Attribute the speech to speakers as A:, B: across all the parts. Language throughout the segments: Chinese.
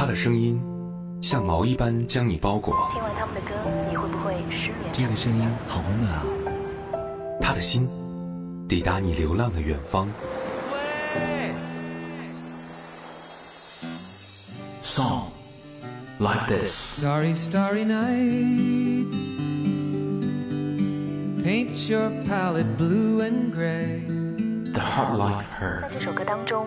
A: 他的声音像毛一般将你包裹。
B: 听完他们的歌，你会不会失眠？
C: 这个声音好温暖啊！
A: 他的心抵达你流浪的远方。
C: Song like this.
D: Starry, starry night. Paint your palette blue and gray.
C: The heart like her.
B: 在这首歌当中，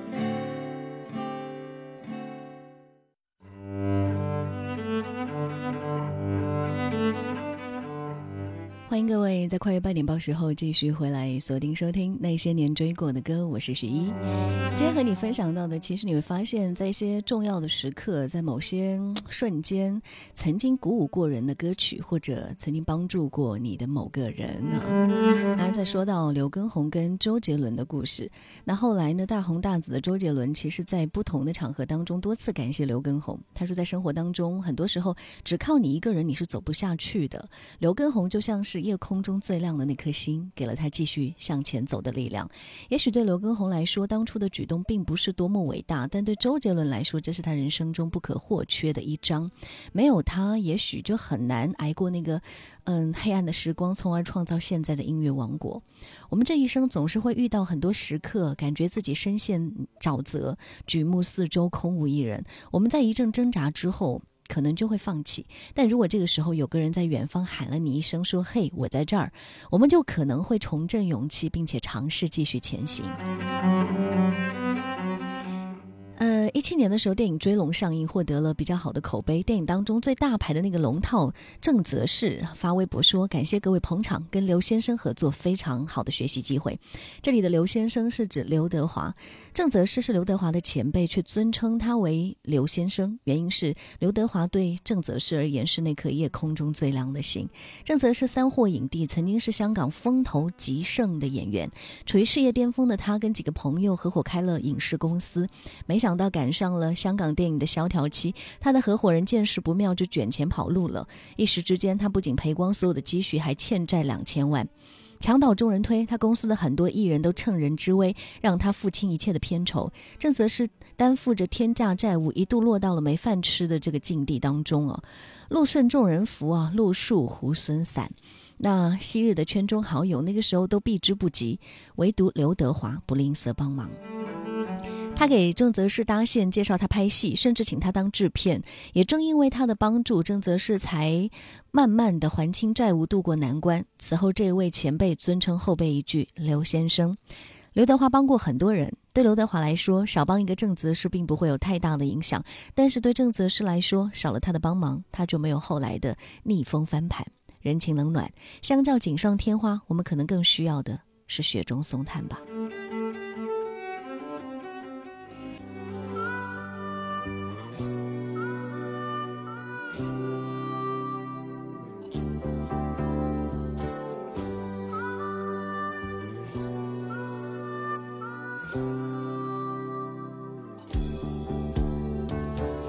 E: 欢迎各位在跨越八点报时候继续回来锁定收听那些年追过的歌，我是十一。今天和你分享到的，其实你会发现在一些重要的时刻，在某些嗯瞬间，曾经鼓舞过人的歌曲，或者曾经帮助过你的某个人啊。当然，再说到刘畊宏跟周杰伦的故事，那后来呢，大红大紫的周杰伦，其实在不同的场合当中多次感谢刘畊宏。他说，在生活当中，很多时候只靠你一个人，你是走不下去的。刘畊宏就像是夜空中最亮的那颗星，给了他继续向前走的力量。也许对刘畊宏来说，当初的举动并不是多么伟大，但对周杰伦来说，这是他人生中不可或缺的一章。没有他，也许就很难挨过那个嗯黑暗的时光，从而创造现在的音乐王国。我们这一生总是会遇到很多时刻，感觉自己深陷沼泽，举目四周空无一人。我们在一阵挣扎之后。可能就会放弃，但如果这个时候有个人在远方喊了你一声，说：“嘿，我在这儿”，我们就可能会重振勇气，并且尝试继续前行。呃，一七年的时候，电影《追龙》上映，获得了比较好的口碑。电影当中最大牌的那个龙套郑则仕发微博说：“感谢各位捧场，跟刘先生合作非常好的学习机会。”这里的刘先生是指刘德华，郑则仕是刘德华的前辈，却尊称他为刘先生，原因是刘德华对郑则仕而言是那颗夜空中最亮的星。郑则仕三获影帝，曾经是香港风头极盛的演员，处于事业巅峰的他，跟几个朋友合伙开了影视公司，没想到赶上了香港电影的萧条期，他的合伙人见势不妙就卷钱跑路了，一时之间他不仅赔光所有的积蓄，还欠债两千万。墙倒众人推，他公司的很多艺人都趁人之危，让他付清一切的片酬。郑则仕担负着天价债务，一度落到了没饭吃的这个境地当中啊。路顺众人福啊，路树猢狲散。那昔日的圈中好友，那个时候都避之不及，唯独刘德华不吝啬帮忙。他给郑则仕搭线，介绍他拍戏，甚至请他当制片。也正因为他的帮助，郑则仕才慢慢的还清债务，渡过难关。此后，这位前辈尊称后辈一句“刘先生”。刘德华帮过很多人，对刘德华来说，少帮一个郑则仕并不会有太大的影响；但是对郑则仕来说，少了他的帮忙，他就没有后来的逆风翻盘。人情冷暖，相较锦上添花，我们可能更需要的是雪中送炭吧。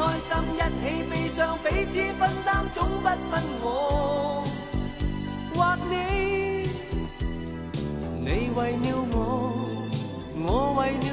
F: 开心，一起悲伤，彼此分担，总不分我或你。你为了我，我为了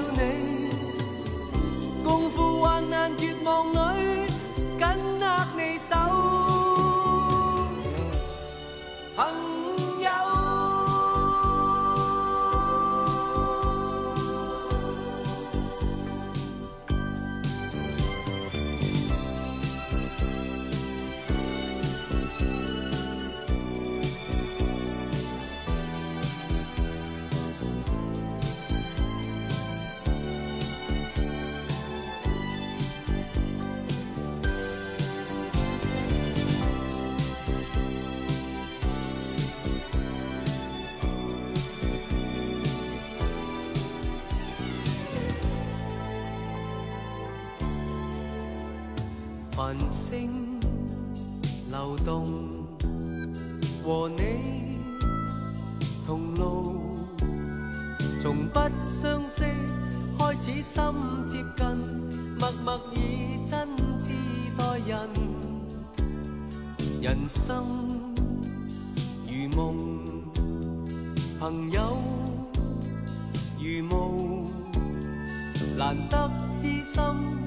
F: 繁星流动，和你同路，从不相识开始心接近，默默以真挚待人，人生如梦，朋友如雾，难得知心几经风暴，为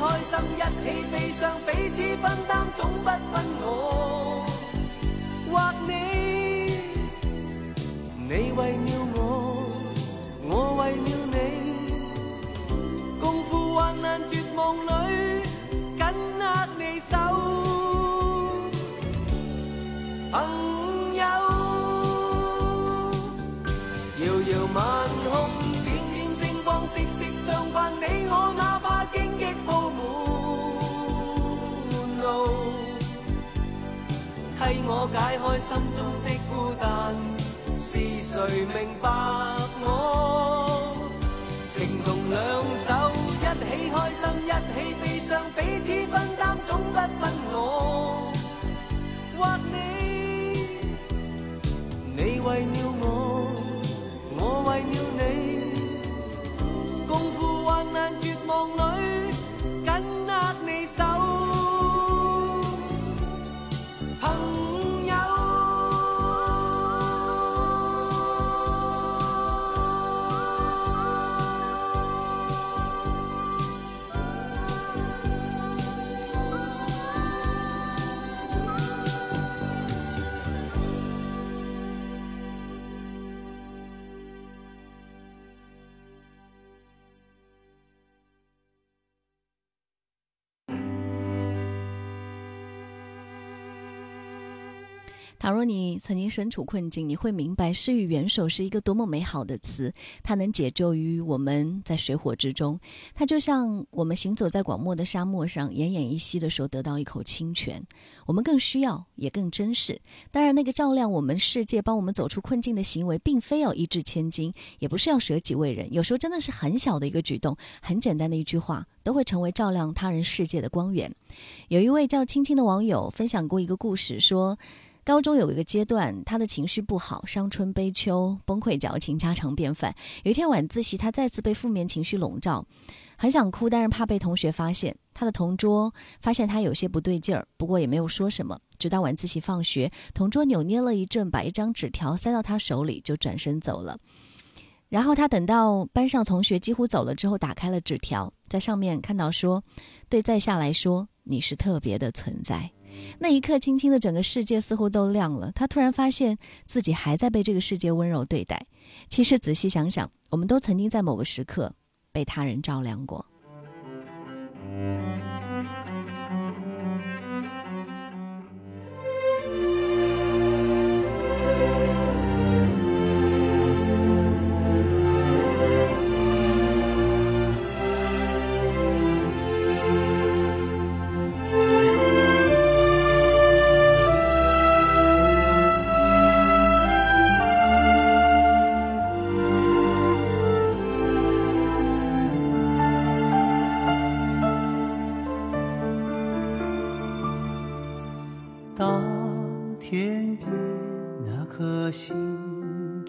F: 开心，一起悲伤，彼此分担，总不分我或你。你为了满路，替我解开心中的孤单。是谁明白我？情同两手，一起开心，一起悲伤，彼此分担，总不分我或你。你为了我，我为了
E: 倘若你曾经身处困境，你会明白“施予援手”是一个多么美好的词，它能解救于我们在水火之中。它就像我们行走在广漠的沙漠上，奄奄一息的时候得到一口清泉，我们更需要，也更珍视。当然，那个照亮我们世界、帮我们走出困境的行为，并非要一掷千金，也不是要舍己为人。有时候真的是很小的一个举动，很简单的一句话，都会成为照亮他人世界的光源。有一位叫青青的网友分享过一个故事，说。高中有一个阶段，他的情绪不好，伤春悲秋，崩溃矫情，家常便饭。有一天晚自习，他再次被负面情绪笼罩，很想哭，但是怕被同学发现。他的同桌发现他有些不对劲儿，不过也没有说什么。直到晚自习放学，同桌扭捏了一阵，把一张纸条塞到他手里，就转身走了。然后他等到班上同学几乎走了之后，打开了纸条，在上面看到说：“对在下来说，你是特别的存在。”那一刻，青青的整个世界似乎都亮了。她突然发现自己还在被这个世界温柔对待。其实仔细想想，我们都曾经在某个时刻被他人照亮过。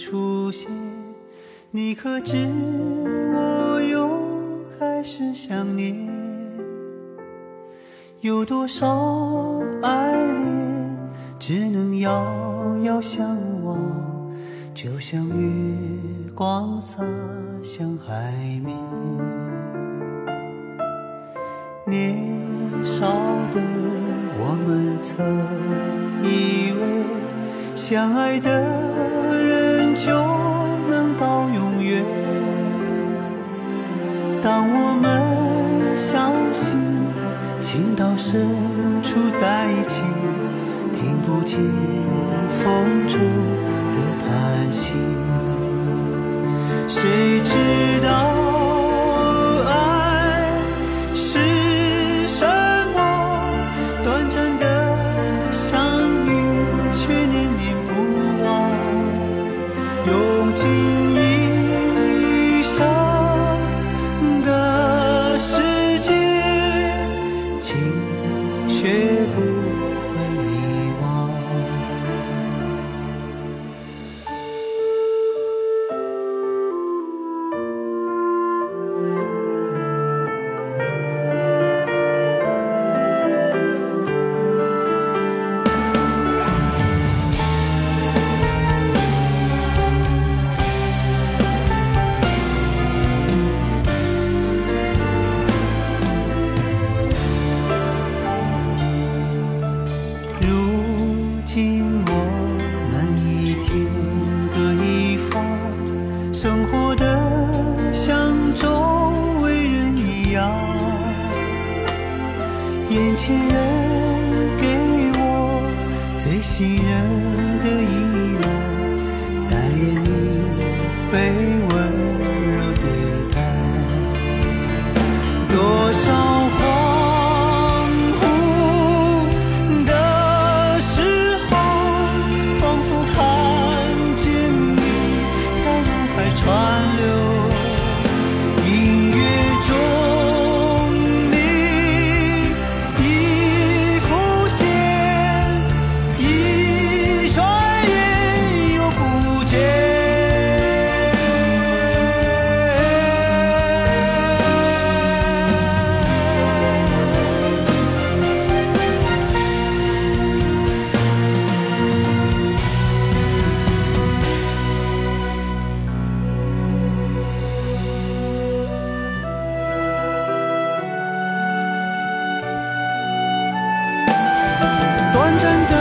G: 出现，你可知我又开始想念？有多少爱恋只能遥遥相望，就像月光洒向海面。年少的我们曾以为，相爱的当我们相信情到深处在一起听不见。短暂的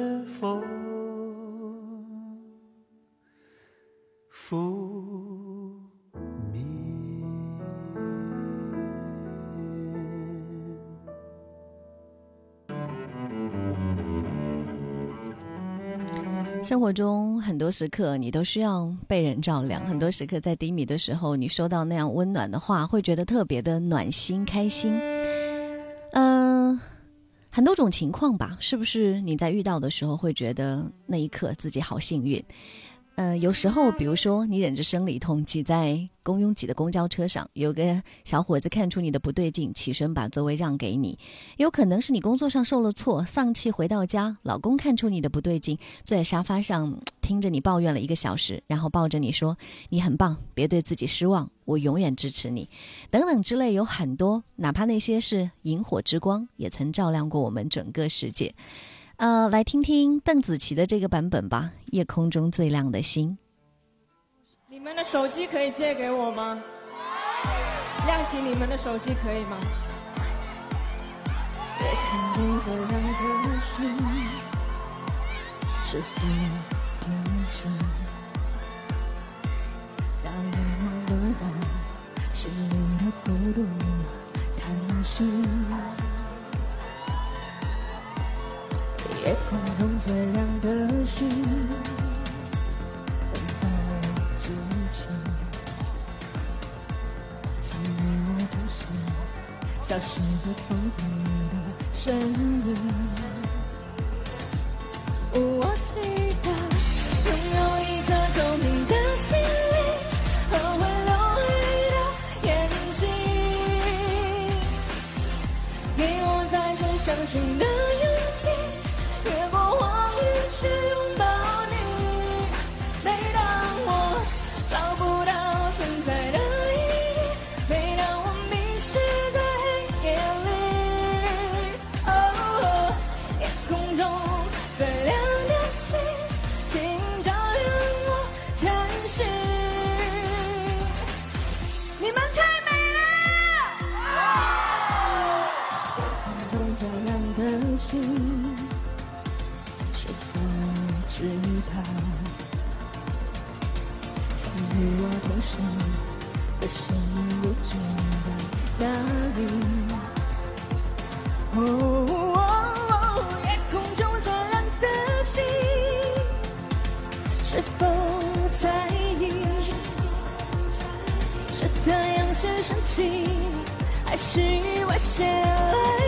E: 生活中很多时刻，你都需要被人照亮。很多时刻在低迷的时候，你收到那样温暖的话，会觉得特别的暖心、开心。嗯、很多种情况吧，是不是你在遇到的时候会觉得那一刻自己好幸运？呃，有时候，比如说你忍着生理痛挤在公拥挤的公交车上，有个小伙子看出你的不对劲，起身把座位让给你；有可能是你工作上受了挫，丧气回到家，老公看出你的不对劲，坐在沙发上听着你抱怨了一个小时，然后抱着你说：“你很棒，别对自己失望，我永远支持你。”等等之类有很多，哪怕那些是萤火之光，也曾照亮过我们整个世界。呃，来听听邓紫棋的这个版本吧，《夜空中最亮的星》。
H: 你们的手机可以借给我吗？亮起你们的手机可以吗？夜空中最亮的星，是否心里的孤独叹息。消失在风里的身影。我与我同行的心不知在哪里。哦，夜空中最亮的星，是否在意？是太阳先升起，还是意外先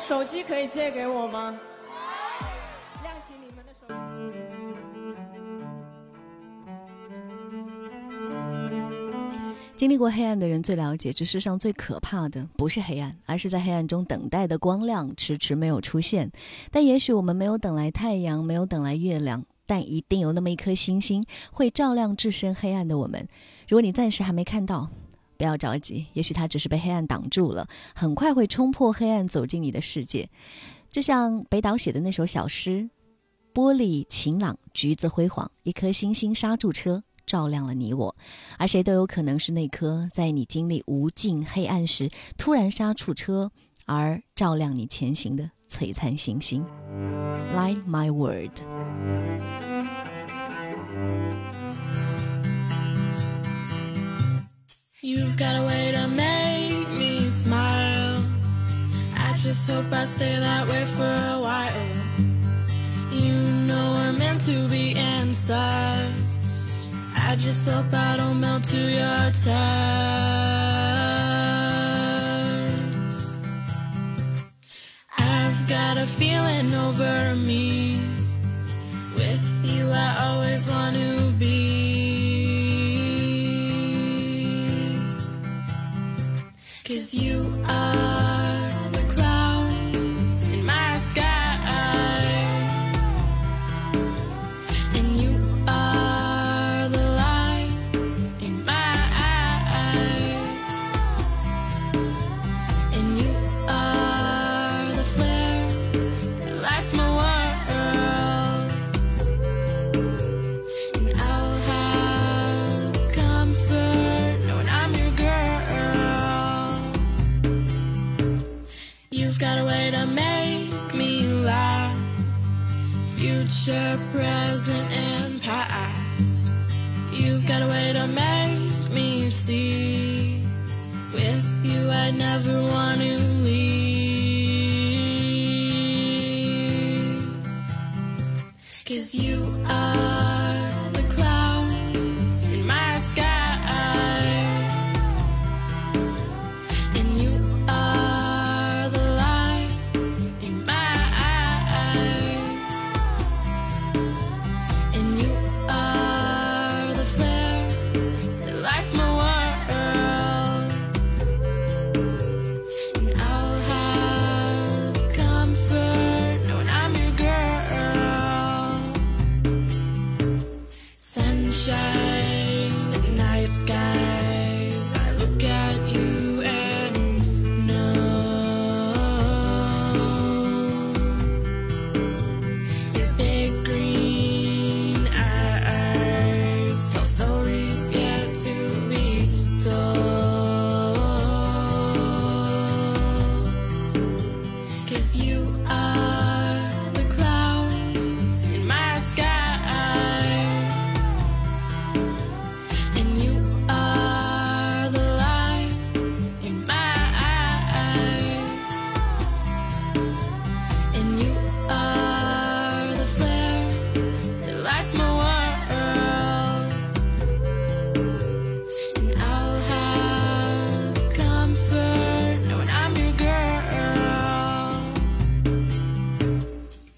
H: 手机可以借给我吗？亮起你们的手机。
E: 经历过黑暗的人最了解，这世上最可怕的不是黑暗，而是在黑暗中等待的光亮迟迟没有出现。但也许我们没有等来太阳，没有等来月亮，但一定有那么一颗星星会照亮置身黑暗的我们。如果你暂时还没看到，不要着急，也许它只是被黑暗挡住了，很快会冲破黑暗走进你的世界。就像北岛写的那首小诗：“玻璃晴朗，橘子辉煌，一颗星星刹住车。”照亮了你我，而谁都有可能是那颗在你经历无尽黑暗时突然刹住车，而照亮你前行的璀璨星星。Light my word。
I: You've got a way to make me smile. I just hope I stay that way for a while. You know we're meant to be inside. I just hope I don't melt to your touch. I've got a feeling over me. With you, I always want to you